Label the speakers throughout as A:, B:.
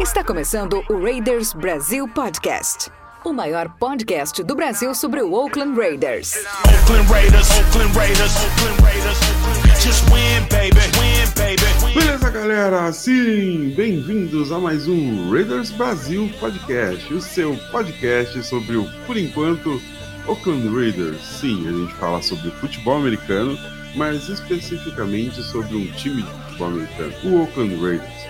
A: Está começando o Raiders Brasil Podcast. O maior podcast do Brasil sobre o Oakland Raiders.
B: Oakland Raiders. Oakland Raiders. Oakland Raiders. Just win, baby. Win, baby.
C: Beleza, galera? Sim, bem-vindos a mais um Raiders Brasil Podcast, o seu podcast sobre o, por enquanto, Oakland Raiders. Sim, a gente fala sobre futebol americano, mas especificamente sobre um time de futebol americano, o Oakland Raiders.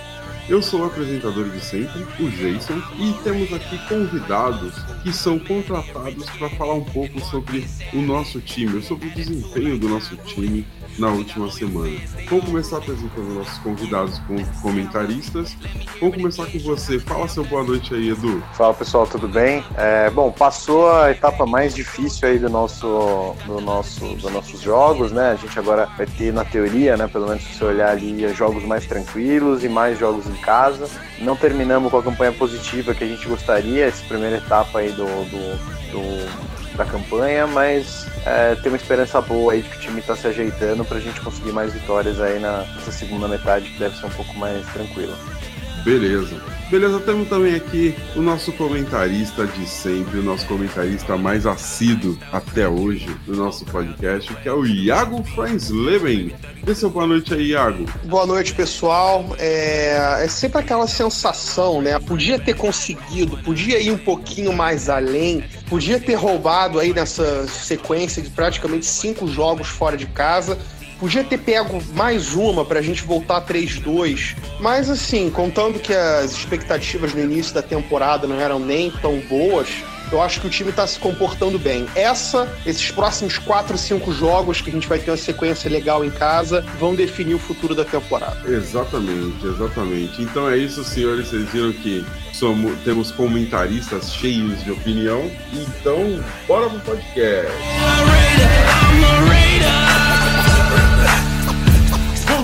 C: Eu sou o apresentador de sempre, o Jason, e temos aqui convidados que são contratados para falar um pouco sobre o nosso time, sobre o desempenho do nosso time na última semana. Vamos começar apresentando nossos convidados com comentaristas. Vamos começar com você. Fala seu boa noite aí, Edu.
D: Fala pessoal, tudo bem? É, bom, passou a etapa mais difícil aí do nosso, do nosso, dos nossos jogos, né? A gente agora vai ter na teoria, né? Pelo menos se você olhar ali, jogos mais tranquilos e mais jogos em casa. Não terminamos com a campanha positiva que a gente gostaria, essa primeira etapa aí do, do, do da campanha, mas é, tem uma esperança boa aí de que o time está se ajeitando para a gente conseguir mais vitórias aí na, nessa segunda metade que deve ser um pouco mais tranquila.
C: Beleza. Beleza, temos também aqui o nosso comentarista de sempre, o nosso comentarista mais assíduo até hoje do nosso podcast, que é o Iago Fransleben. Dê seu boa noite aí, Iago.
E: Boa noite, pessoal. É, é sempre aquela sensação, né? Podia ter conseguido, podia ir um pouquinho mais além, podia ter roubado aí nessa sequência de praticamente cinco jogos fora de casa. Podia ter pego mais uma pra gente voltar 3-2. Mas assim, contando que as expectativas no início da temporada não eram nem tão boas, eu acho que o time tá se comportando bem. Essa, esses próximos 4, 5 jogos que a gente vai ter uma sequência legal em casa, vão definir o futuro da temporada.
C: Exatamente, exatamente. Então é isso, senhores. Vocês viram que somos, temos comentaristas cheios de opinião. Então, bora pro podcast.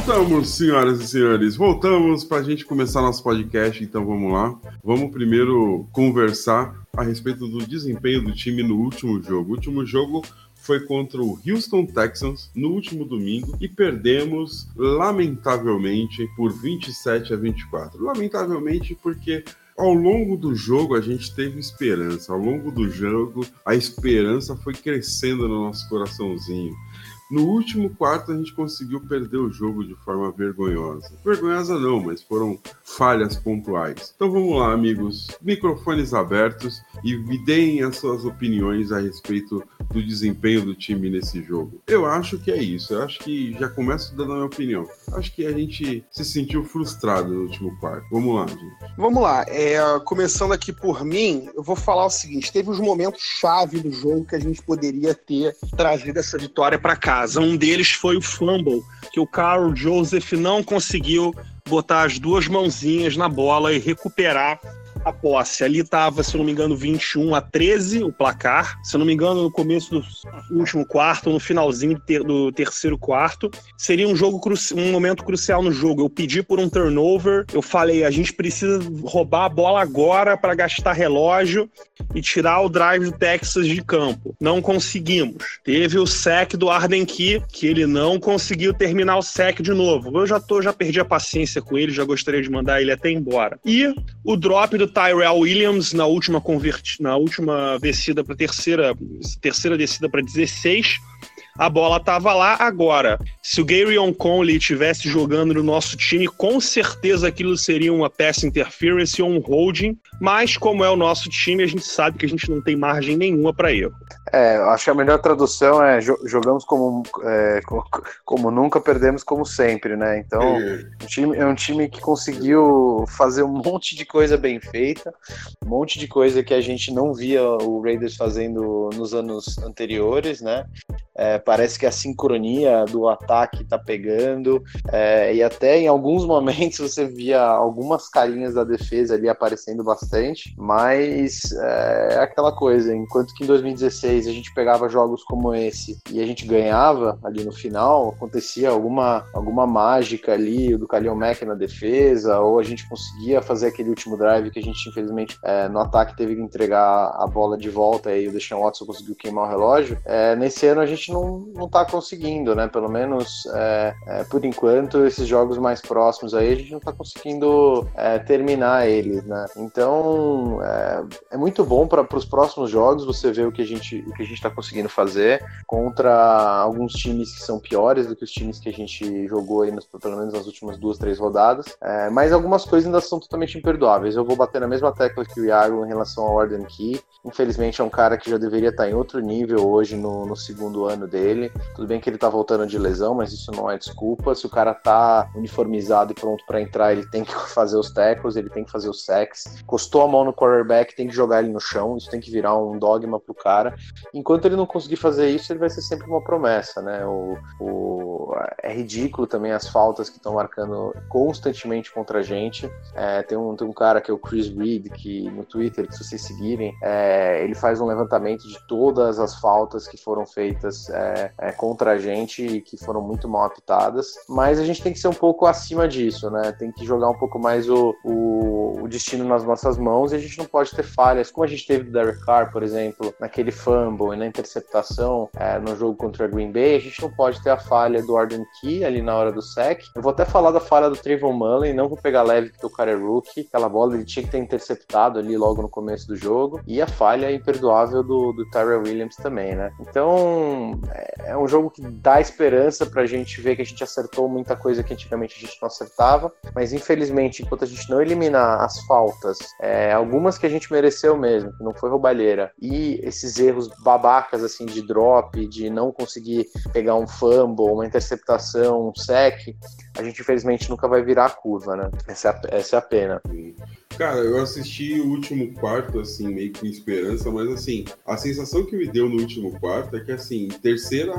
C: Voltamos, senhoras e senhores. Voltamos para a gente começar nosso podcast. Então vamos lá. Vamos primeiro conversar a respeito do desempenho do time no último jogo. O último jogo foi contra o Houston Texans no último domingo e perdemos, lamentavelmente, por 27 a 24. Lamentavelmente, porque ao longo do jogo a gente teve esperança. Ao longo do jogo, a esperança foi crescendo no nosso coraçãozinho. No último quarto, a gente conseguiu perder o jogo de forma vergonhosa. Vergonhosa não, mas foram falhas pontuais. Então vamos lá, amigos. Microfones abertos e me deem as suas opiniões a respeito do desempenho do time nesse jogo. Eu acho que é isso. Eu acho que já começo dando a minha opinião. Acho que a gente se sentiu frustrado no último quarto. Vamos lá, gente.
E: Vamos lá, é, começando aqui por mim, eu vou falar o seguinte: teve uns momentos chave do jogo que a gente poderia ter trazido essa vitória para casa. Um deles foi o fumble, que o Carl Joseph não conseguiu botar as duas mãozinhas na bola e recuperar a posse. Ali estava, se não me engano, 21 a 13 o placar. Se não me engano, no começo do último quarto, no finalzinho do terceiro quarto. Seria um jogo um momento crucial no jogo. Eu pedi por um turnover, eu falei, a gente precisa roubar a bola agora para gastar relógio e tirar o drive do Texas de campo. Não conseguimos. Teve o sec do Arden Key, que ele não conseguiu terminar o sec de novo. Eu já tô, já perdi a paciência com ele, já gostaria de mandar ele até embora. E o drop do Tyrell Williams na última converti na última descida para terceira terceira descida para 16 a bola estava lá agora. Se o Gary Conley estivesse jogando no nosso time, com certeza aquilo seria uma pass interference ou um holding, mas como é o nosso time, a gente sabe que a gente não tem margem nenhuma para erro.
D: É, acho que a melhor tradução é jogamos como, é, como, como, nunca, perdemos como sempre, né? Então, um time, é um time que conseguiu fazer um monte de coisa bem feita, um monte de coisa que a gente não via o Raiders fazendo nos anos anteriores, né? É, parece que a sincronia do ataque tá pegando, é, e até em alguns momentos você via algumas carinhas da defesa ali aparecendo bastante, mas é, é aquela coisa, enquanto que em 2016 a gente pegava jogos como esse e a gente ganhava ali no final, acontecia alguma, alguma mágica ali do Kalil Mack na defesa, ou a gente conseguia fazer aquele último drive que a gente infelizmente é, no ataque teve que entregar a bola de volta e o Deshaun Watson conseguiu queimar o relógio. É, nesse ano a gente não, não tá conseguindo, né? Pelo menos menos é, é, por enquanto, esses jogos mais próximos aí, a gente não tá conseguindo é, terminar eles, né? Então é, é muito bom para os próximos jogos você ver o que a gente que a gente está conseguindo fazer contra alguns times que são piores do que os times que a gente jogou aí, nos, pelo menos nas últimas duas, três rodadas. É, mas algumas coisas ainda são totalmente imperdoáveis. Eu vou bater na mesma tecla que o Iago em relação ao Warden Key. Infelizmente é um cara que já deveria estar em outro nível hoje no, no segundo ano dele. Tudo bem que ele tá voltando de lesão, mas isso não é desculpa. Se o cara tá uniformizado e pronto para entrar, ele tem que fazer os tackles, ele tem que fazer os sacks. Costou a mão no quarterback, tem que jogar ele no chão. Isso tem que virar um dogma pro cara. Enquanto ele não conseguir fazer isso, ele vai ser sempre uma promessa, né? O, o é ridículo também as faltas que estão marcando constantemente contra a gente. É, tem, um, tem um cara que é o Chris Reed, que no Twitter, que se vocês seguirem, é, ele faz um levantamento de todas as faltas que foram feitas é, é, contra a gente e que foram muito mal apitadas. Mas a gente tem que ser um pouco acima disso, né? Tem que jogar um pouco mais o, o, o destino nas nossas mãos e a gente não pode ter falhas, como a gente teve do Derek Carr, por exemplo, naquele fumble e na interceptação é, no jogo contra a Green Bay, a gente não pode ter a falha do Arden Key ali na hora do sec. Eu vou até falar da falha do Trayvon Mullen, não vou pegar leve porque o cara é rookie, aquela bola ele tinha que ter interceptado ali logo no começo do jogo, e a falha imperdoável do, do Tyrell Williams também, né? Então, é, é um jogo que dá esperança pra gente ver que a gente acertou muita coisa que antigamente a gente não acertava, mas infelizmente, enquanto a gente não eliminar as faltas, é, algumas que a gente mereceu mesmo, que não foi roubalheira, e esses erros babacas, assim, de drop, de não conseguir pegar um fumble, uma interceptação, um sec, a gente infelizmente nunca vai virar a curva, né? Essa é a, essa é a pena.
C: Cara, eu assisti o último quarto, assim, meio com esperança, mas assim, a sensação que me deu no último quarto é que, assim, terceira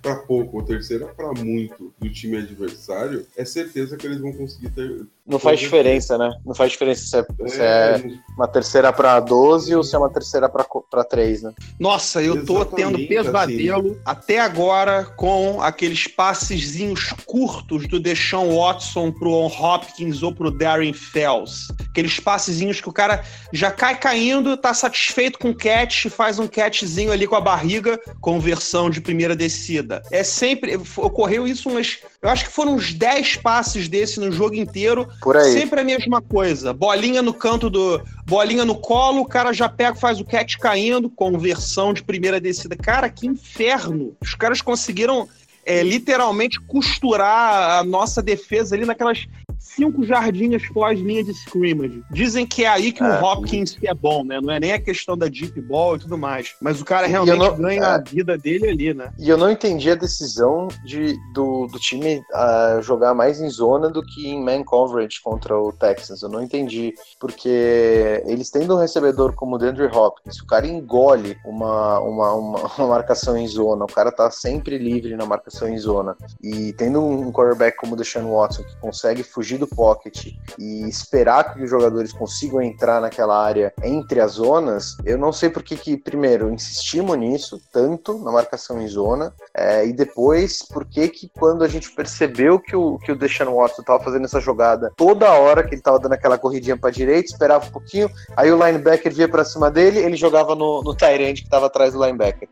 C: pra pouco, ou terceira pra muito do time adversário, é certeza que eles vão conseguir ter.
D: Não faz diferença, né? Não faz diferença se é, se é uma terceira pra 12 ou se é uma terceira pra, pra 3, né?
E: Nossa, eu tô tendo
C: Exatamente,
E: pesadelo
C: assim.
E: até agora com aqueles passezinhos curtos do Deshaun Watson pro Hopkins ou pro Darren Fells. Aqueles passezinhos que o cara já cai caindo, tá satisfeito com o catch, faz um catchzinho ali com a barriga, conversão de primeira descida. É sempre. Ocorreu isso umas. Eu acho que foram uns 10 passes desse no jogo inteiro.
D: Por aí.
E: Sempre a mesma coisa. Bolinha no canto do. Bolinha no colo, o cara já pega, faz o catch caindo, conversão de primeira descida. Cara, que inferno! Os caras conseguiram é, literalmente costurar a nossa defesa ali naquelas cinco jardinhas pós-linha de scrimmage. Dizem que é aí que
D: É.
E: o Hopkins é bom, né? Não é nem a questão da deep ball e tudo mais. Mas o cara realmente
D: não-
E: ganha
D: é.
E: a vida dele ali, né?
D: E eu não entendi a decisão de, do, do time ah, jogar mais em zona do que em man coverage contra o Texans. Eu não entendi. Porque eles tendo um recebedor como o DeAndre Hopkins, o cara engole uma, uma, uma, uma marcação em zona, o cara tá sempre livre na marcação em zona. E tendo um quarterback como o Deshaun Watson, que consegue fugir do pocket e esperar que os jogadores consigam entrar naquela área entre as zonas, eu não sei por que, que primeiro, insistimos nisso tanto na marcação em zona, é, e depois, por que que quando a gente percebeu que o, que o Deshaun Watson estava fazendo essa jogada toda hora que ele estava dando aquela corridinha para direita, esperava um pouquinho, aí o linebacker via para cima dele, ele jogava no, no end que estava atrás do linebacker.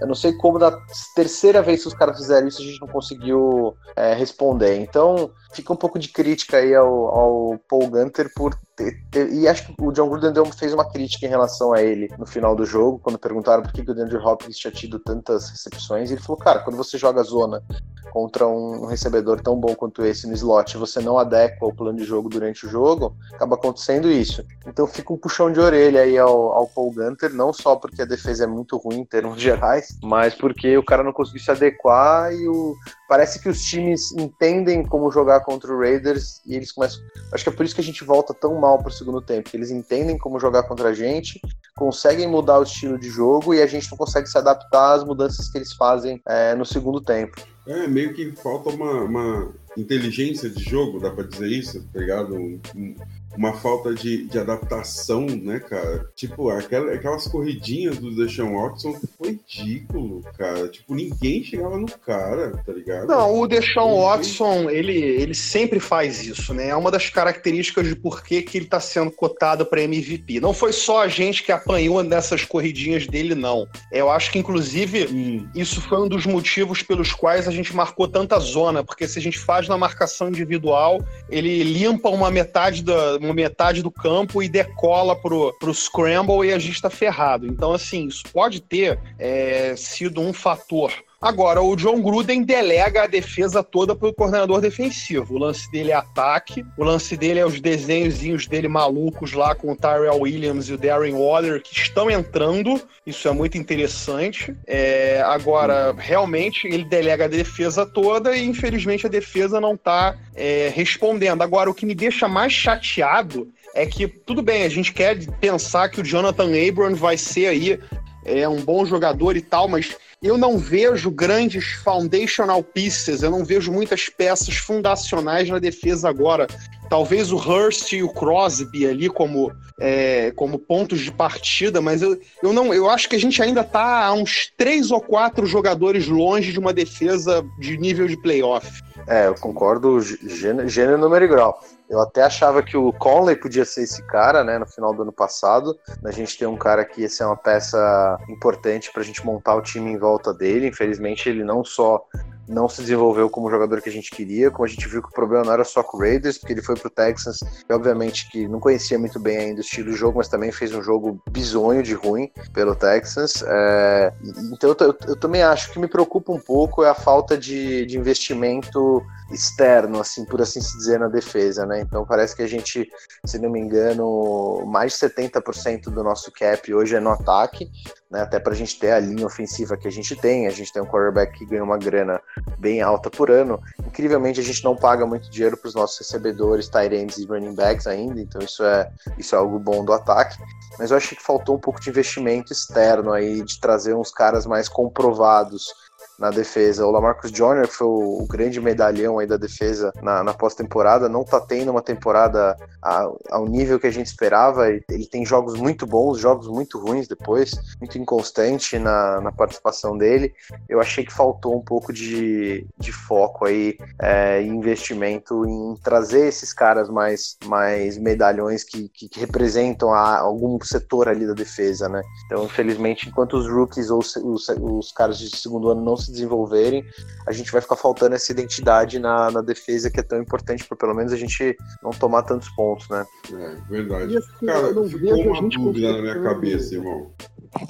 D: Eu não sei como da terceira vez que os caras fizeram isso a gente não conseguiu é, responder. Então fica um pouco de crítica aí ao, ao Paul Gunter por e acho que o John Gruden deu- fez uma crítica em relação a ele no final do jogo, quando perguntaram por que, que o DeAndre Hopkins tinha tido tantas recepções. Ele falou, cara, quando você joga zona contra um recebedor tão bom quanto esse no slot, você não adequa o plano de jogo durante o jogo, acaba acontecendo isso. Então fica um puxão de orelha aí ao, ao Paul Gunter, não só porque a defesa é muito ruim em termos gerais, mas porque o cara não conseguiu se adequar e o, parece que os times entendem como jogar contra o Raiders e eles começam. Acho que é por isso que a gente volta tão mal pro segundo tempo, eles entendem como jogar contra a gente, conseguem mudar o estilo de jogo e a gente não consegue se adaptar às mudanças que eles fazem é, no segundo tempo.
C: É, meio que falta uma, uma inteligência de jogo, dá pra dizer isso, tá ligado? Um- um- uma falta de, de adaptação, né, cara? Tipo, aquela, aquelas corridinhas do Deshaun Watson foi ridículo, cara. Tipo, ninguém chegava no cara, tá ligado?
E: Não, o Deshaun Watson, ele, ele sempre faz isso, né? É uma das características de por que, que ele tá sendo cotado para MVP. Não foi só a gente que apanhou nessas corridinhas dele, não. Eu acho que, inclusive, hum. isso foi um dos motivos pelos quais a gente marcou tanta zona, porque se a gente faz na marcação individual, ele limpa uma metade, da, uma metade do campo e decola pro, pro scramble e a gente tá ferrado. Então, assim, isso pode ter é, sido um fator Agora, o John Gruden delega a defesa toda para o coordenador defensivo. O lance dele é ataque, o lance dele é os desenhozinhos dele malucos lá com o Tyrell Williams e o Darren Waller que estão entrando. Isso é muito interessante. É, agora, realmente, ele delega a defesa toda e, infelizmente, a defesa não está é, respondendo. Agora, o que me deixa mais chateado é que, tudo bem, a gente quer pensar que o Jonathan Abram vai ser aí é um bom jogador e tal, mas eu não vejo grandes foundational pieces, eu não vejo muitas peças fundacionais na defesa agora. Talvez o Hurst e o Crosby ali como, é, como pontos de partida, mas eu, eu não eu acho que a gente ainda está a uns três ou quatro jogadores longe de uma defesa de nível de playoff.
D: É, eu concordo gênero, número e grau. Eu até achava que o Conley podia ser esse cara, né, no final do ano passado. A gente tem um cara que ia ser uma peça importante para a gente montar o time em volta dele. Infelizmente, ele não só não se desenvolveu como jogador que a gente queria, como a gente viu que o problema não era só com o Raiders, porque ele foi pro Texans, e obviamente que não conhecia muito bem ainda o estilo de jogo, mas também fez um jogo bizonho de ruim pelo Texans. É, então eu, eu, eu, também acho que me preocupa um pouco é a falta de, de investimento externo, assim, por assim se dizer, na defesa, né? Então parece que a gente, se não me engano, mais de 70% do nosso cap hoje é no ataque, né? Até para a gente ter a linha ofensiva que a gente tem, a gente tem um quarterback que ganha uma grana bem alta por ano. Incrivelmente a gente não paga muito dinheiro para os nossos recebedores, tight ends e running backs ainda, então isso é isso é algo bom do ataque. Mas eu achei que faltou um pouco de investimento externo aí, de trazer uns caras mais comprovados na defesa. O Lamarcus Joyner, que foi o, grande medalhão aí da defesa na, na pós-temporada, não tá tendo uma temporada a, ao nível que a gente esperava. Ele, ele, tem jogos muito bons, jogos muito ruins depois, muito inconstante na, na participação dele. Eu achei que faltou um pouco de, de foco aí é, investimento em trazer esses caras mais, mais medalhões que, que, que representam a, algum setor ali da defesa, né? Então, infelizmente, enquanto os rookies ou os, os, os caras de segundo ano não se desenvolverem, a gente vai ficar faltando essa identidade na, na defesa que é tão importante para pelo menos a gente não tomar tantos pontos, né?
C: É, verdade. Assim, Cara, ficou uma dúvida na minha cabeça, irmão.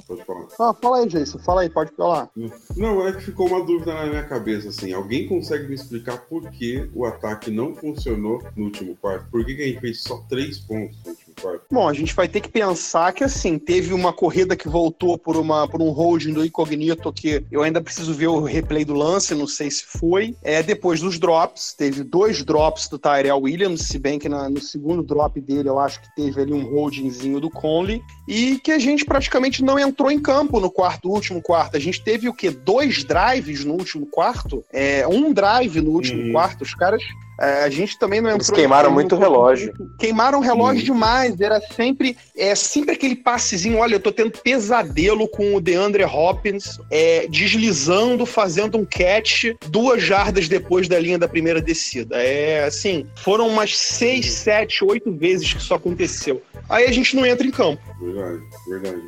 E: Pode falar. Ah, fala aí, Jason. Fala aí, pode falar.
C: Não, é que ficou uma dúvida na minha cabeça, assim. Alguém consegue me explicar por que o ataque não funcionou no último quarto? Por que, que a gente fez só três pontos no último
E: Bom, a gente vai ter que pensar que assim, teve uma corrida que voltou por, uma, por um holding do Incognito que eu ainda preciso ver o replay do lance, não sei se foi. É, depois dos drops, teve dois drops do Tyrell Williams, se bem que na, no segundo drop dele eu acho que teve ali um holdingzinho do Conley, e que a gente praticamente não entrou em campo no quarto, último quarto. A gente teve o quê? Dois drives no último quarto? É, um drive no último uhum. quarto. Os caras a gente também não entrou.
D: Eles queimaram muito relógio.
E: Queimaram relógio Sim. demais. Era sempre, é sempre aquele passezinho. Olha, eu tô tendo pesadelo com o DeAndre Hopkins é, deslizando, fazendo um catch duas jardas depois da linha da primeira descida. É assim, foram umas seis, sete, oito vezes que isso aconteceu. Aí a gente não entra em campo.
C: Verdade, verdade.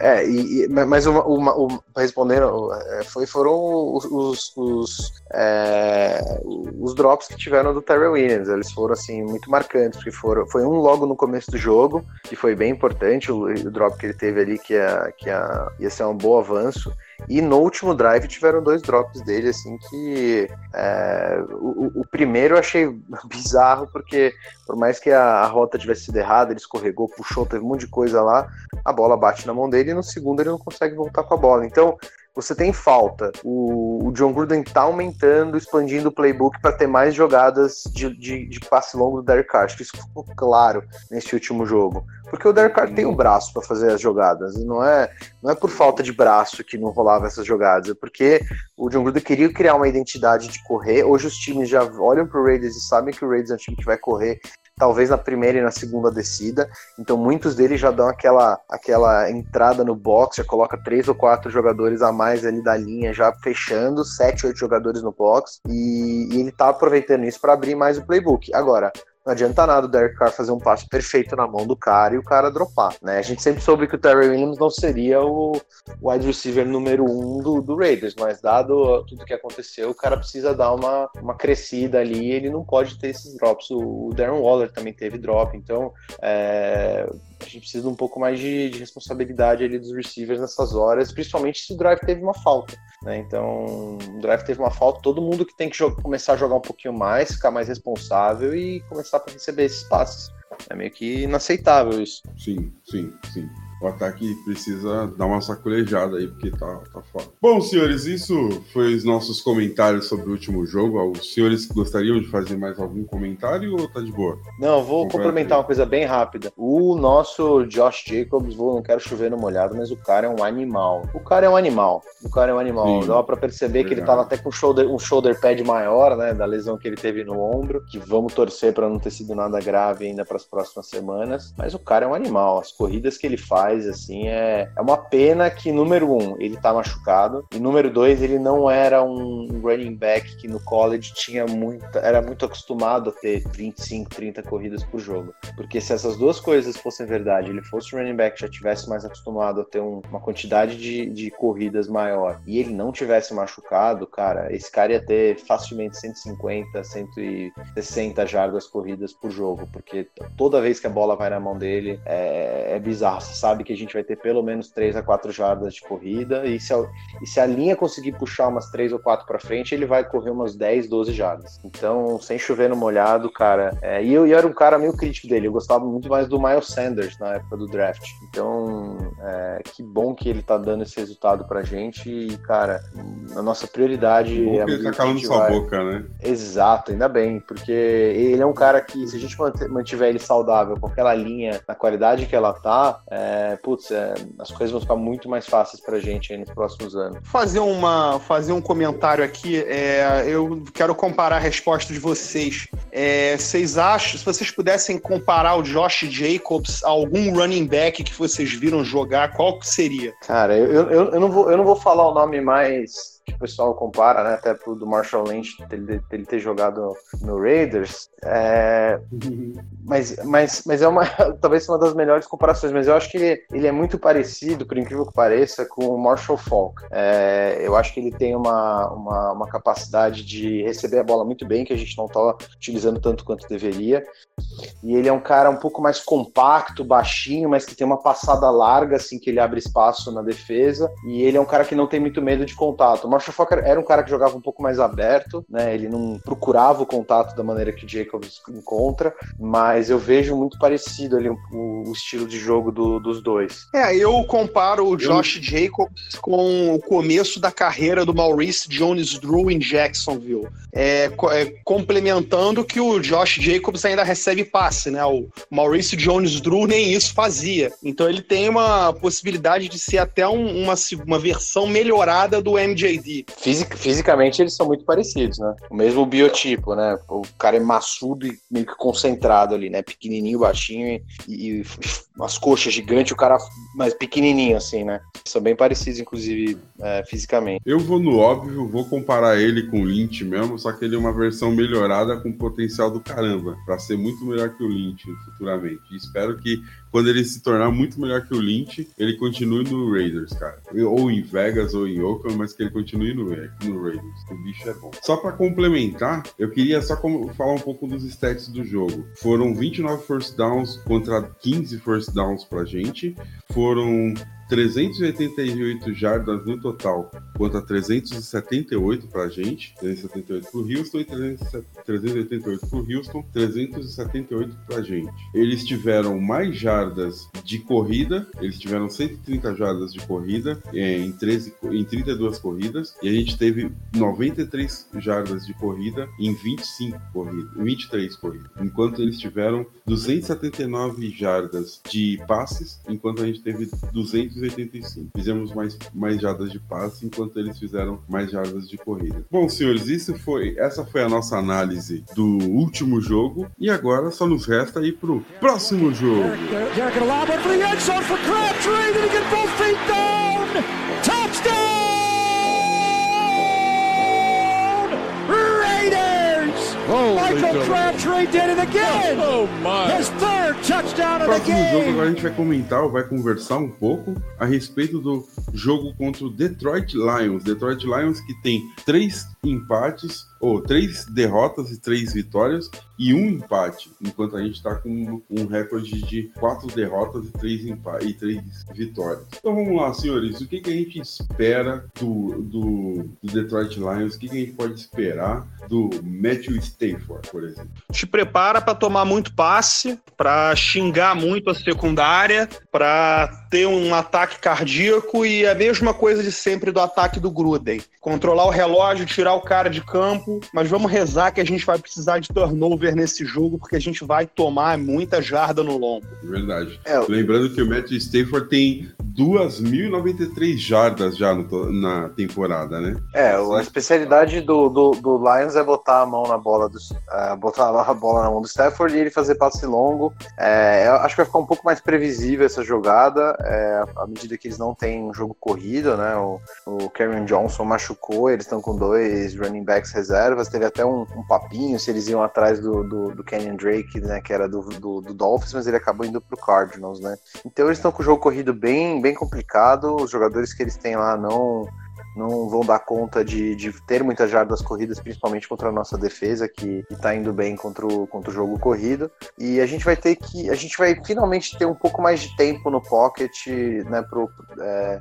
D: É, e, e, mas uma, uma, uma, respondendo, é, foi, foram os, os, os, é, os, drops que tiveram do Terry Williams. Eles foram assim muito marcantes, porque foram, foi um logo no começo do jogo, que foi bem importante, o, o drop que ele teve ali, que, ia, que ia, ia ser um bom avanço. E no último drive tiveram dois drops dele, assim, que é, o, o, primeiro eu achei bizarro, porque por mais que a, a, rota tivesse sido errada, ele escorregou, puxou, teve um monte de coisa lá, a bola bate na mão dele e no segundo ele não consegue voltar com a bola. Então, você tem falta. O, o John Gruden tá aumentando, expandindo o playbook para ter mais jogadas de, de, de, passe longo do Derek Carr. Acho que isso ficou claro nesse último jogo. Porque o Derek Carr tem o braço para fazer as jogadas. E não é, não é por falta de braço que não rolava essas jogadas. É porque o John Gruden queria criar uma identidade de correr. Hoje os times já olham pro Raiders e sabem que o Raiders é um time que vai correr talvez na primeira e na segunda descida. Então muitos deles já dão aquela, aquela entrada no box, já coloca três ou quatro jogadores a mais ali da linha, já fechando, sete, oito jogadores no box, e, e ele tá aproveitando isso para abrir mais o playbook. Agora, não adianta nada o Derek Carr fazer um passe perfeito na mão do cara e o cara dropar, né? A gente sempre soube que o Terry Williams não seria o wide receiver número um do, do Raiders, mas dado tudo que aconteceu, o cara precisa dar uma, uma crescida ali ele não pode ter esses drops. O, o Darren Waller também teve drop, então é, a gente precisa de um pouco mais de, de, responsabilidade ali dos receivers nessas horas, principalmente se o drive teve uma falta. Né? Então, o drive teve uma falta, todo mundo que tem que começar a jogar um pouquinho mais, ficar mais responsável e começar a receber esses passes. É meio que inaceitável isso.
C: Sim, sim, sim o ataque precisa dar uma sacolejada aí, porque tá, tá foda. Bom, senhores, isso foi os nossos comentários sobre o último jogo. Os senhores gostariam de fazer mais algum comentário ou tá de boa?
D: Não, vou complementar uma coisa bem rápida. O nosso Josh Jacobs, vou, não quero chover no molhado, mas o cara é um animal. O cara é um animal. O cara é um animal. Sim, Dá pra perceber que ele tava até com um shoulder, um shoulder pad maior, né, da lesão que ele teve no ombro, que vamos torcer para não ter sido nada grave ainda para as próximas semanas. Mas o cara é um animal. As corridas que ele faz assim, é, é uma pena que, número um, ele tá machucado, e número dois, ele não era um running back que no college tinha muita, era muito acostumado a ter 25, 30 corridas por jogo. Porque se essas duas coisas fossem verdade, ele fosse um running back já tivesse mais acostumado a ter um, uma quantidade de, de corridas maior, e ele não tivesse machucado, cara, esse cara ia ter facilmente 150, 160 jardas corridas por jogo, porque toda vez que a bola vai na mão dele é, é bizarro, sabe sabe que a gente vai ter pelo menos 3 a 4 jardas de corrida, e se a, e se a linha conseguir puxar umas 3 ou 4 para frente, ele vai correr umas 10, 12 jardas. Então, sem chover no molhado, cara. É, e eu, eu, era um cara meio crítico dele, eu gostava muito mais do Miles Sanders na época do draft. Então, é, que bom que ele tá dando esse resultado pra gente, e, cara, a nossa prioridade
C: bom é. Que ele tá calando sua vai... boca, né?
D: Exato, ainda bem, porque ele é um cara que, se a gente mantiver ele saudável com aquela linha, na qualidade que ela tá, é, é, putz, é, as coisas vão ficar muito mais fáceis pra gente aí nos próximos anos.
E: Fazer, uma, fazer um comentário aqui, é, eu quero comparar a resposta de vocês. É, vocês acham, se vocês pudessem comparar o Josh Jacobs a algum running back que vocês viram jogar, qual que seria?
D: Cara, eu, eu, eu, não, vou, eu não vou falar o nome mais que o pessoal compara, né, até pro do Marshall Lynch ele, ele ter jogado no Raiders, é, mas, mas, mas é uma talvez uma das melhores comparações, mas eu acho que ele, ele é muito parecido, por incrível que pareça, com o Marshall Falk. É, eu acho que ele tem uma, uma, uma, capacidade de receber a bola muito bem, que a gente não está utilizando tanto quanto deveria, e ele é um cara um pouco mais compacto, baixinho, mas que tem uma passada larga, assim, que ele abre espaço na defesa, e ele é um cara que não tem muito medo de contato. Marshall Falk era um cara que jogava um pouco mais aberto, né? Ele não procurava o contato da maneira que o Jacobs encontra, mas eu vejo muito parecido ali o, o estilo de jogo do, dos dois.
E: É, eu comparo o Josh eu... Jacobs com o começo da carreira do Maurice Jones-Drew em Jacksonville. É, é, complementando que o Josh Jacobs ainda recebe passe, né? O Maurice Jones-Drew nem isso fazia. Então ele tem uma possibilidade de ser até um, uma, uma versão melhorada do
D: Fisic, fisicamente eles são muito parecidos, né? O mesmo biotipo, né? O cara é maçudo e meio que concentrado ali, né? Pequenininho, baixinho e, e as coxas gigantes, o cara mais pequenininho, assim, né? São bem parecidos, inclusive, é, fisicamente.
C: Eu vou no óbvio, vou comparar ele com o Lynch mesmo, só que ele é uma versão melhorada com potencial do caramba, para ser muito melhor que o Lynch futuramente. E espero que quando ele se tornar muito melhor que o Lynch, ele continue no Raiders, cara. Ou em Vegas ou em Oakland, mas que ele continue no, no Raiders. O bicho é bom. Só para complementar, eu queria só falar um pouco dos stats do jogo. Foram 29 first downs contra 15 first downs pra gente. Foram 388 jardas no total, contra 378 para a gente, 378 para o Houston e 388 para o Houston, 378 para a gente. Eles tiveram mais jardas de corrida, eles tiveram 130 jardas de corrida é, em, 13, em 32 corridas, e a gente teve 93 jardas de corrida em 25 corridas, 23 corridas, enquanto eles tiveram 279 jardas de passes, enquanto a gente teve 200 285. Fizemos mais, mais jardas de passe, enquanto eles fizeram mais jardas de corrida. Bom, senhores, isso foi, essa foi a nossa análise do último jogo. E agora só nos resta ir pro próximo jogo.
F: Michael Crabtree did it again. Oh my! His third touchdown of the
C: Próximo jogo
F: game.
C: agora a gente vai comentar ou vai conversar um pouco a respeito do jogo contra o Detroit Lions. Detroit Lions que tem três empates, ou três derrotas e três vitórias, e um empate, enquanto a gente está com um recorde de quatro derrotas e três e três vitórias. Então vamos lá, senhores, o que, que a gente espera do, do, do Detroit Lions? O que, que a gente pode esperar do Matthew Stafford, por exemplo?
E: Te prepara para tomar muito passe, para xingar muito a secundária, para ter um ataque cardíaco e a mesma coisa de sempre do ataque do Gruden. Controlar o relógio, tirar o cara de campo, mas vamos rezar que a gente vai precisar de turnover nesse jogo, porque a gente vai tomar muita jarda no lombo.
C: Verdade.
D: É,
C: Lembrando que o Matthew Stafford tem 2.093 jardas já no to- na temporada, né?
D: É, a especialidade do, do, do Lions é botar a mão na bola do é, botar a bola na mão do Stafford e ele fazer passe longo. É, eu acho que vai ficar um pouco mais previsível essa jogada, é, à medida que eles não têm um jogo corrido, né? O, o Karen Johnson machucou, eles estão com dois running backs reservas, teve até um, um papinho se eles iam atrás do, do, do Kenyon Drake, né? Que era do, do, do Dolphins, mas ele acabou indo pro Cardinals, né? Então eles estão com o jogo corrido bem, bem complicado, os jogadores que eles têm lá não não vão dar conta de, de ter muitas jardas corridas, principalmente contra a nossa defesa, que está indo bem contra o, contra o jogo corrido. E a gente vai ter que. A gente vai finalmente ter um pouco mais de tempo no pocket, né, pro, é,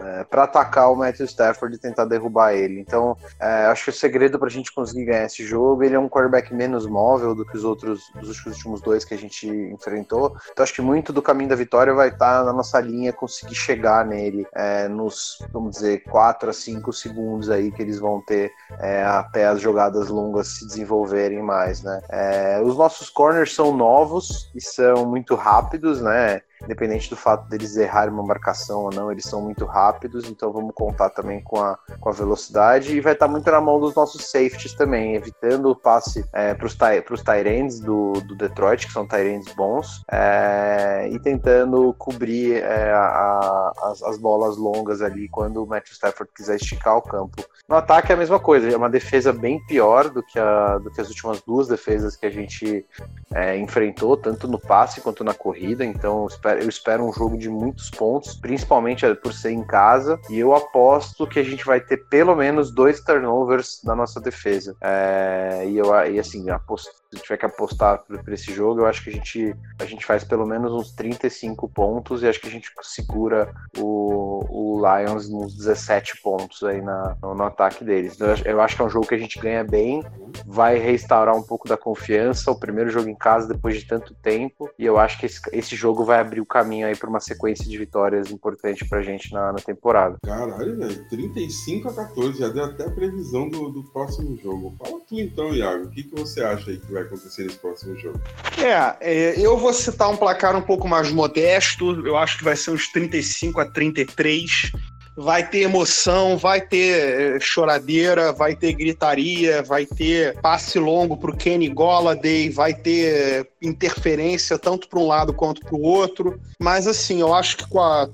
D: é, para atacar o Matthew Stafford e tentar derrubar ele. Então, é, acho que o segredo para a gente conseguir ganhar esse jogo, ele é um quarterback menos móvel do que os outros dos últimos dois que a gente enfrentou. Então, acho que muito do caminho da vitória vai estar na nossa linha conseguir chegar nele é, nos, vamos dizer, 4 a 5 segundos aí que eles vão ter é, até as jogadas longas se desenvolverem mais, né? É, os nossos corners são novos e são muito rápidos, né? Independente do fato deles errarem uma marcação ou não, eles são muito rápidos, então vamos contar também com a, com a velocidade e vai estar muito na mão dos nossos safeties também, evitando o passe é, para os Tyrands do, do Detroit, que são Tyrands bons, é, e tentando cobrir é, a- as, as bolas longas ali quando o Matthew Stafford quiser esticar o campo. No ataque é a mesma coisa, é uma defesa bem pior do que, a- do que as últimas duas defesas que a gente é, enfrentou, tanto no passe quanto na corrida. Então eu espero, eu espero um jogo de muitos pontos, principalmente é, por ser em casa. E eu aposto que a gente vai ter pelo menos dois turnovers na nossa defesa. É, e, eu, e assim, aposto, se tiver que apostar para esse jogo, eu acho que a gente, a gente faz pelo menos uns 35 pontos e acho que a gente segura o, o Lions nos 17 pontos aí na, no, no ataque deles. Eu eu acho que é um jogo que a gente ganha bem, vai restaurar um pouco da confiança. O primeiro jogo em casa depois de tanto tempo. E eu acho que esse, esse jogo vai abrir o caminho aí para uma sequência de vitórias importante pra gente na, na temporada.
C: Caralho, velho. 35 a 14. Já deu até a previsão do, do próximo jogo. Fala tu então, Iago. O que, que você acha aí que vai acontecer nesse próximo jogo?
E: É, é, eu vou citar um placar um pouco mais modesto. Eu acho que vai ser uns 35 a 33. Vai ter emoção, vai ter eh, choradeira, vai ter gritaria, vai ter passe longo pro Kenny Golladay, vai ter interferência tanto para um lado quanto para o outro. Mas assim, eu acho que com a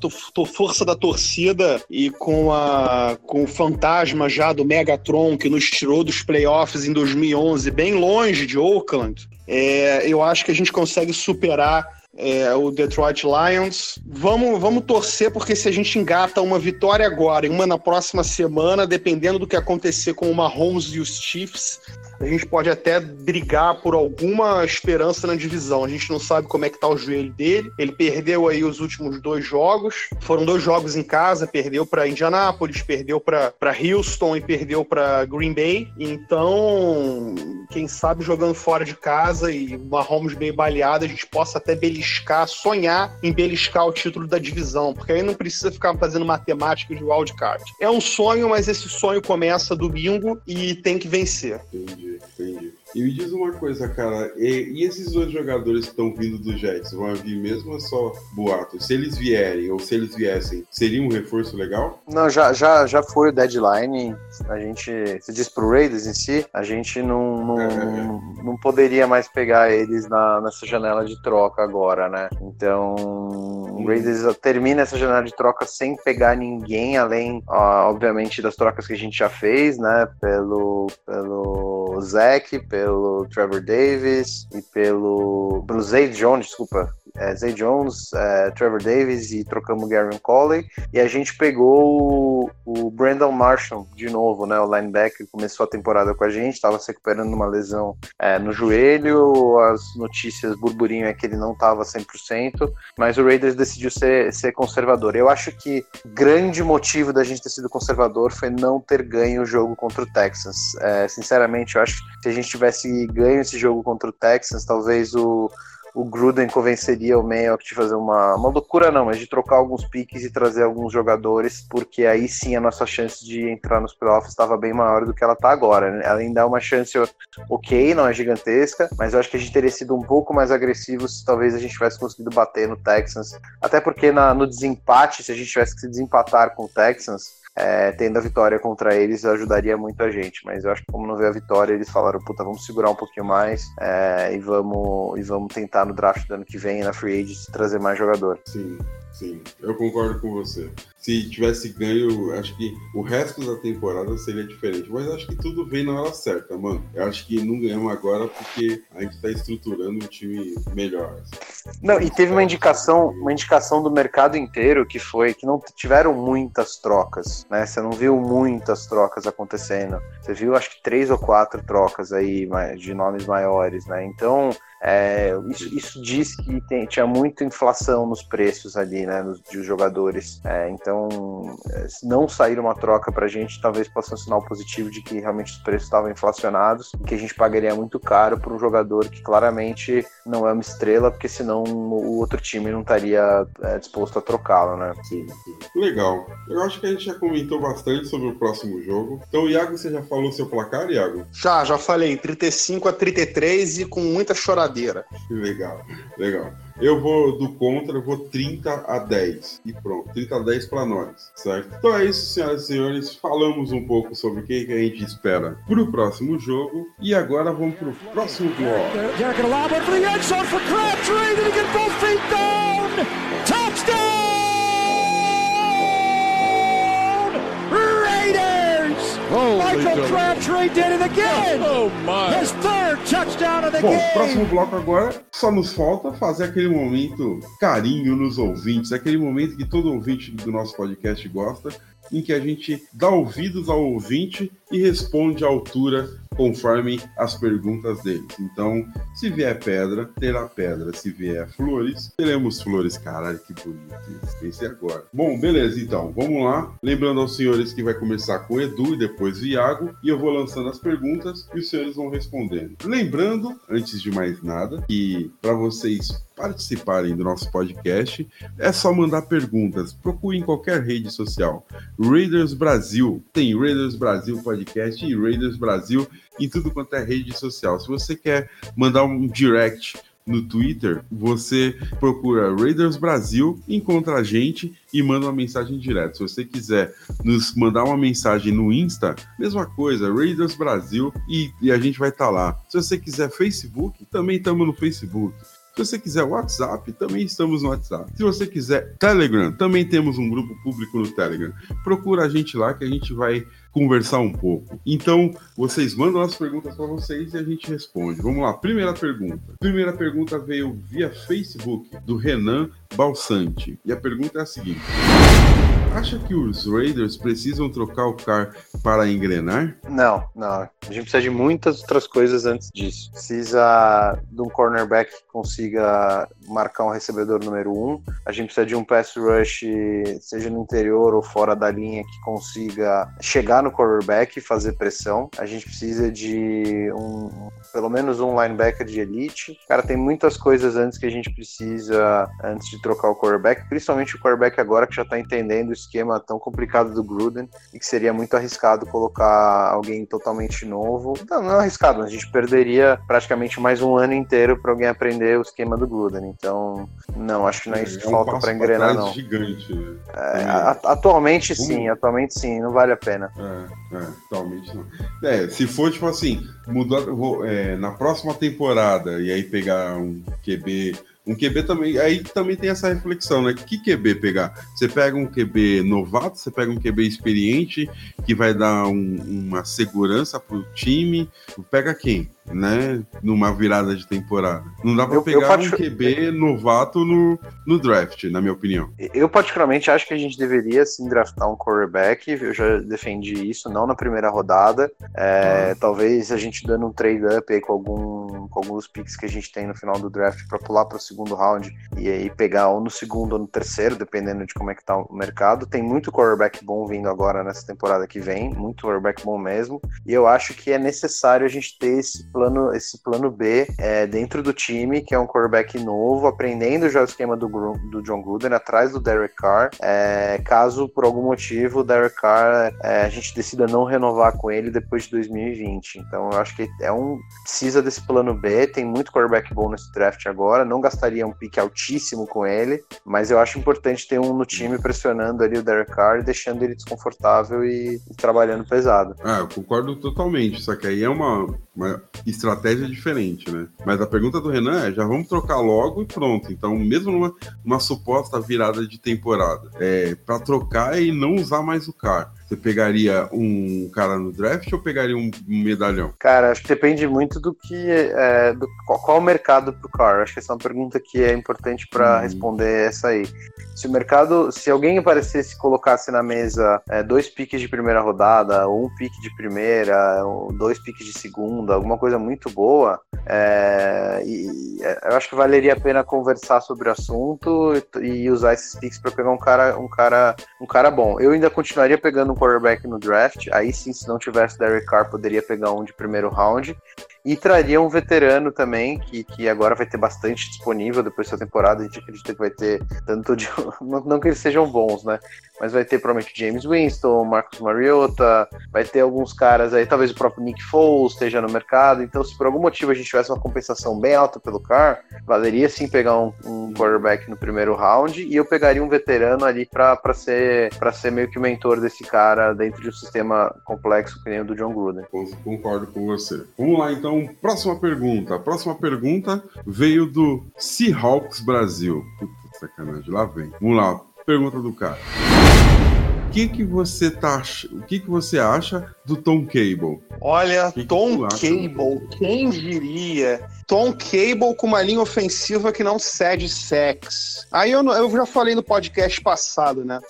E: força da torcida e com, a, com o fantasma já do Megatron que nos tirou dos playoffs em 2011, bem longe de Oakland, é, eu acho que a gente consegue superar é, o Detroit Lions. Vamos, vamos torcer, porque se a gente engata uma vitória agora e uma na próxima semana, dependendo do que acontecer com o Mahomes e os Chiefs, a gente pode até brigar por alguma esperança na divisão. A gente não sabe como é que tá o joelho dele. Ele perdeu aí os últimos dois jogos. Foram dois jogos em casa, perdeu para Indianápolis, perdeu para Houston e perdeu para Green Bay. Então, quem sabe jogando fora de casa e o Mahomes bem baleado, a gente possa até beliscar, sonhar em beliscar o título da divisão, porque aí não precisa ficar fazendo matemática de wildcard. É um sonho, mas esse sonho começa domingo e tem que vencer.
C: Entendi. E me diz uma coisa, cara, e, e esses dois jogadores que estão vindo do Jets, vão vir mesmo ou é só boato? Se eles vierem ou se eles viessem, seria um reforço legal?
D: Não, já, já, já foi o deadline. A gente, se diz pro Raiders em si, a gente não, não,
C: É.
D: não poderia mais pegar eles na, nessa janela de troca agora, né? Então, o Raiders termina essa janela de troca sem pegar ninguém, além, ó, obviamente, das trocas que a gente já fez, né? Pelo, pelo Zach, pelo Trevor Davis e pelo, pelo Zay Jones, desculpa. É, Zay Jones, é, Trevor Davis e trocamos o Gary Colley. E a gente pegou o, o Brandon Marshall de novo, né? O linebacker começou a temporada com a gente, estava se recuperando uma lesão é, no joelho. As notícias burburinho é que ele não estava 100%, mas o Raiders decidiu ser, ser conservador. Eu acho que grande motivo da gente ter sido conservador foi não ter ganho o jogo contra o Texans. É, sinceramente, eu acho que se a gente tivesse ganho esse jogo contra o Texans, talvez o o Gruden convenceria o Mayock de fazer uma, uma loucura não, mas de trocar alguns piques e trazer alguns jogadores, porque aí sim a nossa chance de entrar nos playoffs estava bem maior do que ela está agora. Né? Ela ainda é uma chance ok, não é gigantesca, mas eu acho que a gente teria sido um pouco mais agressivo se talvez a gente tivesse conseguido bater no Texans, até porque na, no desempate, se a gente tivesse que se desempatar com o Texans, é, tendo a vitória contra eles ajudaria muito a gente, mas eu acho que como não veio a vitória, eles falaram, puta, vamos segurar um pouquinho mais é, e, vamos, e vamos tentar no draft do ano que vem, na Free Agent, trazer mais jogador.
C: Sim, sim, eu concordo com você. Se tivesse ganho, acho que o resto da temporada seria diferente, mas acho que tudo vem na hora certa, mano. Eu acho que não ganhamos agora porque a gente tá estruturando um time melhor.
D: Não, e teve uma indicação, uma indicação do mercado inteiro que foi que não tiveram muitas trocas, né? Você não viu muitas trocas acontecendo. Você viu acho que três ou quatro trocas aí de nomes maiores, né? Então é, isso, isso, diz que tem, tinha muita inflação nos preços ali, né, nos, dos jogadores. É, então, se não sair uma troca pra gente, talvez possa ser um sinal positivo de que realmente os preços estavam inflacionados e que a gente pagaria muito caro por um jogador que claramente não é uma estrela, porque senão o outro time não estaria é, disposto a trocá-lo, né?
C: Sim, sim. Legal. Eu acho que a gente já comentou bastante sobre o próximo jogo. Então, Iago, você já falou seu placar, Iago?
E: Já, já falei. 35 a 33 e com muita
C: Legal, legal. Eu vou do contra, eu vou 30 a 10. E pronto, 30 a 10 para nós, certo? Então é isso, senhoras e senhores. Falamos um pouco sobre o que a gente espera para o próximo jogo. E agora vamos para o próximo bloco.
F: Michael Crabtree did it again!
G: Oh my!
F: His third touchdown of the
C: Bom,
F: game!
C: próximo bloco agora, só nos falta fazer aquele momento carinho nos ouvintes, aquele momento que todo ouvinte do nosso podcast gosta, em que a gente dá ouvidos ao ouvinte e responde à altura conforme as perguntas deles. Então, se vier pedra, terá pedra. Se vier flores, teremos flores. Caralho, que bonito isso. Agora. Bom, beleza, então. Vamos lá. Lembrando aos senhores que vai começar com Edu e depois Iago. E eu vou lançando as perguntas e os senhores vão respondendo. Lembrando, antes de mais nada, que para vocês participarem do nosso podcast, é só mandar perguntas. Procure em qualquer rede social. Raiders Brasil. Tem Raiders Brasil Podcast e Raiders Brasil em tudo quanto é rede social. Se você quer mandar um direct no Twitter, você procura Raiders Brasil, encontra a gente e manda uma mensagem direta. Se você quiser nos mandar uma mensagem no Insta, mesma coisa, Raiders Brasil e, e a gente vai estar tá lá. Se você quiser Facebook, também estamos no Facebook. Se você quiser WhatsApp, também estamos no WhatsApp. Se você quiser Telegram, também temos um grupo público no Telegram. Procura a gente lá que a gente vai conversar um pouco. Então, vocês mandam as perguntas para vocês e a gente responde. Vamos lá, primeira pergunta. Primeira pergunta veio via Facebook do Renan Balsante. E a pergunta é a seguinte: Acha que os Raiders precisam trocar o car para engrenar?
D: Não, não. A gente precisa de muitas outras coisas antes disso. Precisa de um cornerback que consiga marcar um recebedor número um. A gente precisa de um pass rush, seja no interior ou fora da linha, que consiga chegar no quarterback e fazer pressão. A gente precisa de um, pelo menos um linebacker de elite. Cara, tem muitas coisas antes que a gente precisa antes de trocar o quarterback, principalmente o quarterback agora que já tá entendendo esquema tão complicado do Gruden e que seria muito arriscado colocar alguém totalmente novo. Não, não é arriscado, mas a gente perderia praticamente mais um ano inteiro para alguém aprender o esquema do Gruden. Então, não, acho que não é isso que
C: é um
D: falta para engrenar, não.
C: gigante, né?
D: É, a- atualmente
C: Como-
D: sim, atualmente sim, não vale a pena.
C: É, é, totalmente não. É, se for, tipo assim, mudar vou, é, na próxima temporada e aí pegar um QB. Um QB também. Aí também tem essa reflexão, né? Que QB pegar? Você pega um QB novato, você pega um QB experiente, que vai dar um- uma segurança pro time. Pega quem? Né? Numa virada de temporada. Não dá pra
D: Eu- eu
C: pegar
D: parti-
C: um QB novato no, no draft, na minha opinião.
D: Eu, particularmente, acho que a gente deveria sim draftar um quarterback. Eu já defendi isso, não na primeira rodada. É, Talvez a gente dando um trade-up aí com, algum, com alguns picks que a gente tem no final do draft para pular para o segundo round e aí pegar ou no segundo ou no terceiro, dependendo de como é que tá o mercado. Tem muito quarterback bom vindo agora nessa temporada que vem, muito quarterback bom mesmo. E eu acho que é necessário a gente ter esse plano, esse plano B é, dentro do time, que é um quarterback novo, aprendendo já o esquema do, do John Gruden, atrás do Derek Carr. É, caso por algum motivo o Derek Carr é, a gente decida não renovar com ele depois de 2020. Então eu acho que é um precisa desse plano B. Tem muito quarterback bom nesse draft agora. Não gastaria um pique altíssimo com ele, mas eu acho importante ter um no time pressionando ali o Derek Carr, deixando ele desconfortável e, e trabalhando pesado.
C: Ah, eu concordo totalmente. Só que aí é uma, uma estratégia diferente, né? Mas a pergunta do Renan é: já vamos trocar logo e pronto. Então, mesmo numa, numa suposta virada de temporada, é, para trocar e não usar mais o cara, você pegaria um cara no draft ou pegaria um, medalhão?
D: Cara, acho que depende muito do que é, do qual, o mercado pro Carr. Acho que essa é uma pergunta que é importante para
C: Hum.
D: responder essa aí. Se o mercado, se alguém aparecesse e colocasse na mesa é, dois piques de primeira rodada, ou um pique de primeira, dois piques de segunda, alguma coisa muito boa, é, e, é, eu acho que valeria a pena conversar sobre o assunto e, e usar esses piques para pegar um cara, um cara, um cara bom. Eu ainda continuaria pegando um quarterback no draft. Aí sim, se não tivesse Derek Carr, poderia pegar um de primeiro round. E traria um veterano também, que, que agora vai ter bastante disponível depois dessa temporada. A gente acredita que vai ter tanto de. Não, que eles sejam bons, né? Mas vai ter provavelmente James Winston, Marcus Mariota, vai ter alguns caras aí, talvez o próprio Nick Foles esteja no mercado. Então, se por algum motivo a gente tivesse uma compensação bem alta pelo Carr, valeria sim pegar um, um quarterback no primeiro round. E eu pegaria um veterano ali para ser, pra ser meio que o mentor desse cara dentro de um sistema complexo que nem o do John Gruden.
C: Con- Concordo com você. Vamos lá, então. Próxima pergunta. A próxima pergunta veio do Seahawks Brasil. Puta sacanagem, lá vem. Vamos lá. Pergunta do cara. O que que você tá, o que que você acha do Tom Cable?
E: Olha,
C: Que que
E: Tom
C: acha,
E: Cable, quem diria? Tom Cable com uma linha ofensiva que não cede sex. Aí eu, eu já falei no podcast passado, né?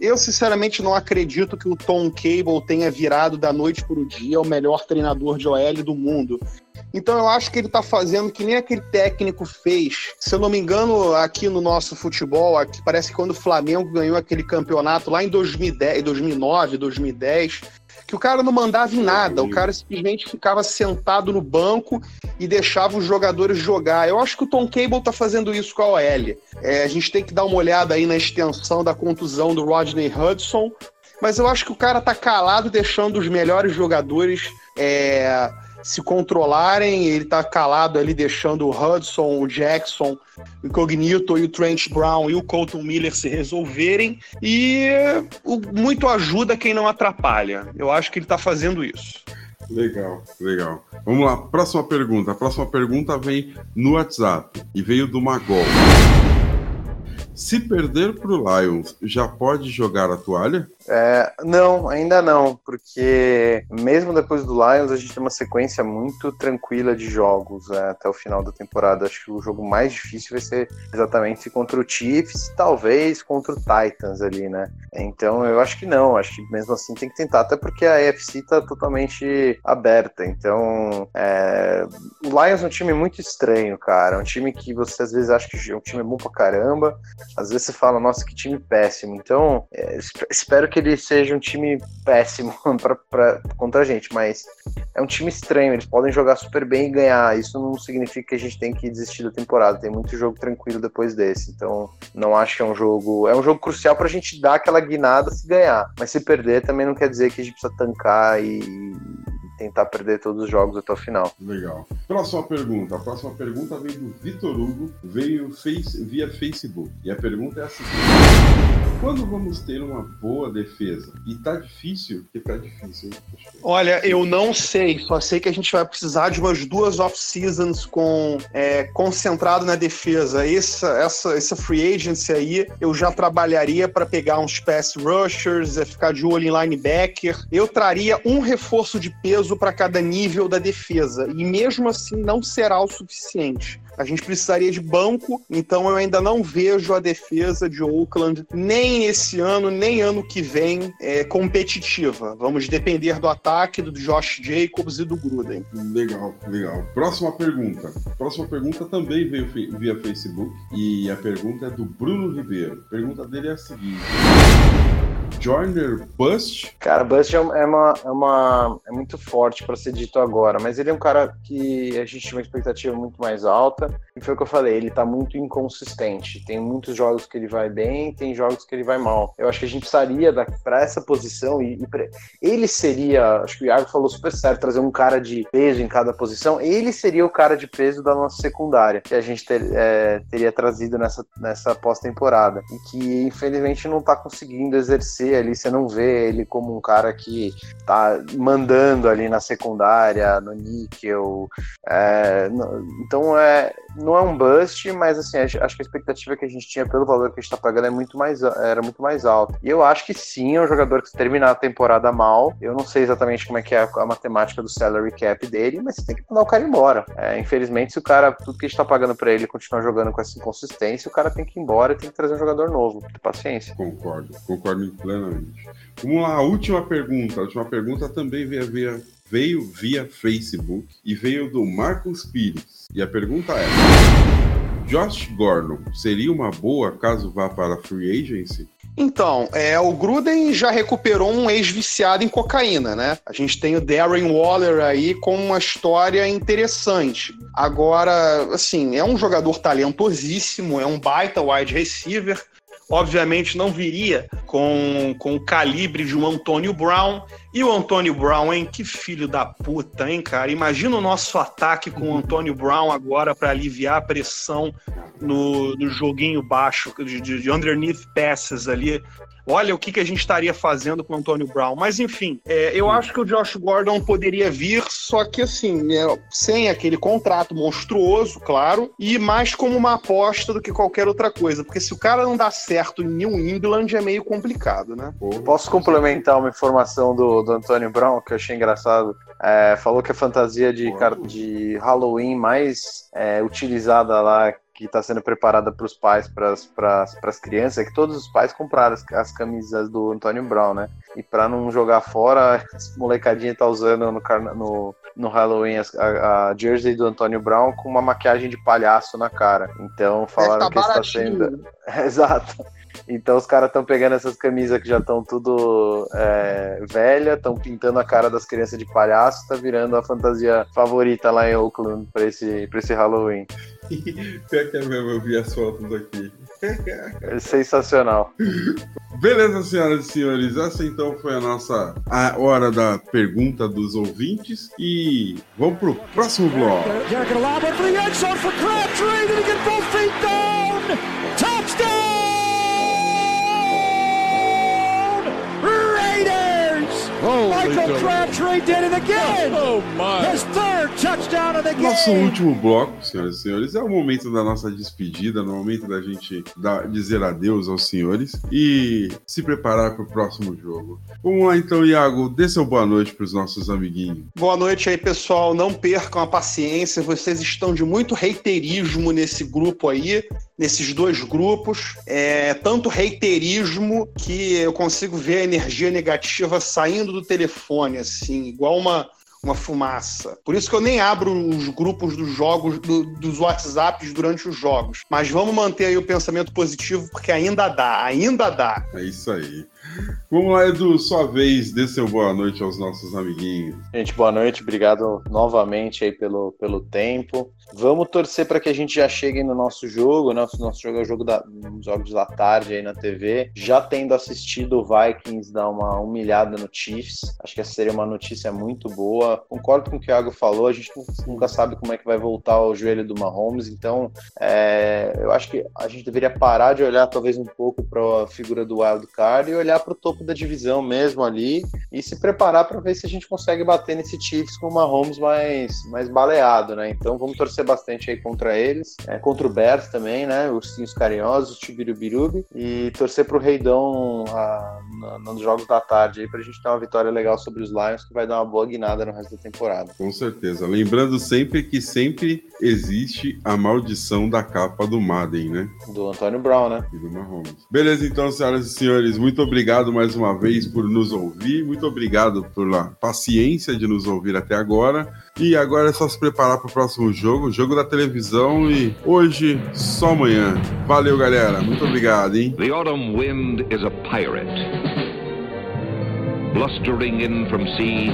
E: Eu, sinceramente, não acredito que o Tom Cable tenha virado da noite para o dia o melhor treinador de OL do mundo. Então eu acho que ele tá fazendo que nem aquele técnico fez. Se eu não me engano, aqui no nosso futebol, aqui parece que quando o Flamengo ganhou aquele campeonato lá em 2010, 2009, 2010, que o cara não mandava em nada, o cara simplesmente ficava sentado no banco e deixava os jogadores jogar. Eu acho que o Tom Cable tá fazendo isso com a OL. É, a gente tem que dar uma olhada aí na extensão da contusão do Rodney Hudson, mas eu acho que o cara tá calado, deixando os melhores jogadores é, se controlarem. Ele tá calado ali, deixando o Hudson, o Jackson, o Incognito e o Trent Brown e o Colton Miller se resolverem. E o- muito ajuda quem não atrapalha. Eu acho que ele tá fazendo isso.
C: Legal, legal. Vamos lá, próxima pergunta. A próxima pergunta vem no WhatsApp e veio do Magol. Se perder pro Lions, já pode jogar a toalha?
D: É, não, ainda não, porque mesmo depois do Lions a gente tem uma sequência muito tranquila de jogos é, até o final da temporada. Acho que o jogo mais difícil vai ser exatamente contra o Chiefs, talvez contra o Titans ali, né? Então eu acho que não, acho que mesmo assim tem que tentar, até porque a AFC tá totalmente aberta. Então é, o Lions é um time muito estranho, cara. É um time que você às vezes acha que é um time bom pra caramba, às vezes você fala, nossa, que time péssimo. Então, é, espero que ele seja um time péssimo pra, pra, contra a gente, mas é um time estranho. Eles podem jogar super bem e ganhar. Isso não significa que a gente tem que desistir da temporada. Tem muito jogo tranquilo depois desse. Então, não acho que é um jogo. É um jogo crucial pra gente dar aquela guinada se ganhar. Mas se perder, também não quer dizer que a gente precisa tancar e tentar perder todos os jogos até o final.
C: Legal. Próxima pergunta. A próxima pergunta veio do Vitor Hugo, veio face, via Facebook. E a pergunta é a seguinte: Quando vamos ter uma boa defesa? E tá difícil, porque tá difícil.
E: Olha, eu não sei. Só sei que a gente vai precisar de umas duas off-seasons com é, concentrado na defesa. Essa, essa, essa free agency aí, eu já trabalharia para pegar uns pass rushers, é, ficar de olho em linebacker. Eu traria um reforço de peso peso para cada nível da defesa. E mesmo assim não será o suficiente. A gente precisaria de banco, então eu ainda não vejo a defesa de Oakland nem esse ano, nem ano que vem é, competitiva. Vamos depender do ataque do Josh Jacobs e do Gruden.
C: Legal, legal. Próxima pergunta. Próxima pergunta também veio via Facebook e a pergunta é do Bruno Ribeiro. A pergunta dele é a seguinte. Joyner Bust?
D: Cara, Bust é uma, é uma é muito forte para ser dito agora, mas ele é um cara que a gente tinha uma expectativa muito mais alta. E foi o que eu falei, ele tá muito inconsistente. Tem muitos jogos que ele vai bem, tem jogos que ele vai mal. Eu acho que a gente precisaria para essa posição e, e pra, ele seria, acho que o Iago falou super certo, trazer um cara de peso em cada posição. Ele seria o cara de peso da nossa secundária que a gente ter, é, teria trazido nessa, nessa pós-temporada e que infelizmente não tá conseguindo exercer ali. Você não vê ele como um cara que tá mandando ali na secundária, no níquel. É, então é não é um bust, mas assim, acho que a expectativa que a gente tinha pelo valor que a gente tá pagando é muito mais, era muito mais alta. E eu acho que sim, é um jogador que se terminar a temporada mal, eu não sei exatamente como é que é a, a matemática do salary cap dele, mas você tem que mandar o cara embora. É, infelizmente, se o cara, tudo que a gente tá pagando para ele continuar jogando com essa inconsistência, o cara tem que ir embora e tem que trazer um jogador novo. Paciência.
C: Concordo, concordo plenamente. Vamos lá, a última pergunta. A última pergunta também veio via, veio via Facebook e veio do Marcos Pires. E a pergunta é: Josh Gordon seria uma boa caso vá para a free agency?
E: Então, é, o Gruden já recuperou um ex-viciado em cocaína, né? A gente tem o Darren Waller aí com uma história interessante. Agora, assim, é um jogador talentosíssimo, é um baita wide receiver, obviamente não viria com, com o calibre de um Antônio Brown. E o Antônio Brown, hein? Que filho da puta, hein, cara? Imagina o nosso ataque com o Antônio Brown agora para aliviar a pressão no, no joguinho baixo, de, de underneath passes ali olha o que, que a gente estaria fazendo com o Antônio Brown. Mas enfim, é, eu acho que o Josh Gordon poderia vir, só que assim, é, sem aquele contrato monstruoso, claro, e mais como uma aposta do que qualquer outra coisa. Porque se o cara não dá certo em New England, é meio complicado, né?
D: Posso complementar uma informação do, do Antônio Brown que eu achei engraçado? É, falou que a fantasia de, de Halloween mais é, utilizada lá que está sendo preparada para os pais, para as crianças, é que todos os pais compraram as, as camisas do Antônio Brown, né? E para não jogar fora, essa molecadinha tá usando no, no, no Halloween a, a, jersey do Antônio Brown com uma maquiagem de palhaço na cara. Então falaram tá que está sendo. Exato. Então os caras estão pegando essas camisas que já estão tudo é, velha, estão pintando a cara das crianças de palhaço, tá virando a fantasia favorita lá em Oakland para esse, pra esse Halloween.
C: Pior que é mesmo, eu vi as fotos aqui.
D: É sensacional.
C: Beleza, senhoras e senhores, essa então foi a nossa a hora da pergunta dos ouvintes e vamos pro próximo bloco. Nosso último bloco, senhoras e senhores, é o momento da nossa despedida, no momento da gente dar, dizer adeus aos senhores e se preparar para o próximo jogo. Vamos lá então, Iago, dê seu boa noite para os nossos amiguinhos.
E: Boa noite aí, pessoal. Não percam a paciência, vocês estão de muito reiterismo nesse grupo aí nesses dois grupos. É tanto reiterismo que eu consigo ver a energia negativa saindo do telefone, assim, igual uma, uma fumaça. Por isso que eu nem abro os grupos dos jogos, do, dos WhatsApps durante os jogos. Mas vamos manter aí o pensamento positivo, porque ainda dá, ainda dá.
C: É isso aí. Vamos lá, Edu, sua vez, dê seu boa noite aos nossos amiguinhos.
D: Gente, boa noite, obrigado novamente aí pelo, pelo tempo. Vamos torcer para que a gente já chegue no nosso jogo. Nosso, nosso jogo é o jogo da, jogos da tarde aí na TV. Já tendo assistido o Vikings dar uma humilhada no Chiefs, acho que essa seria uma notícia muito boa. Concordo com o que o Thiago falou, a gente nunca sabe como é que vai voltar o joelho do Mahomes, então é, eu acho que a gente deveria parar de olhar talvez um pouco para a figura do Wild Card e olhar para o topo da divisão mesmo ali e se preparar para ver se a gente consegue bater nesse Chiefs com o Mahomes mais, mais baleado, né? Então vamos torcer bastante aí contra eles, é, contra o Bears também, né? Os Ursinhos Carinhosos, o Tibirubirubi e torcer pro Reidão a, na, nos jogos da tarde aí pra gente ter uma vitória legal sobre os Lions que vai dar uma boa guinada no resto da temporada.
C: Com certeza. Lembrando sempre que sempre existe a maldição da capa do Madden, né?
D: Do Antônio Brown, né?
C: E do Mahomes. Beleza, então, senhoras e senhores, muito obrigado mais uma vez por nos ouvir, muito obrigado pela paciência de nos ouvir até agora. E agora é só se preparar para o próximo jogo, jogo da televisão e hoje só amanhã. Valeu, galera. Muito obrigado, hein?
G: The autumn wind is a pirate, blustering in from sea.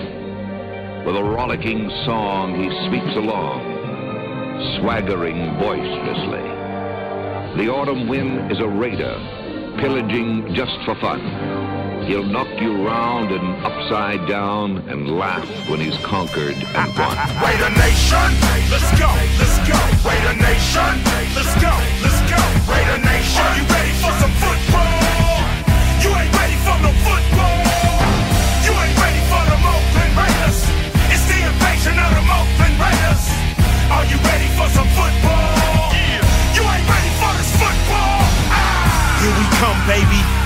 G: With a rollicking song, he sweeps along, swaggering boisterously. The autumn wind is a raider, pillaging just for fun. He'll knock you round and upside down and laugh when he's conquered and won.
B: Raider Nation, let's go, let's go. Raider Nation, let's go, let's go. Raider Nation, are you ready for some football?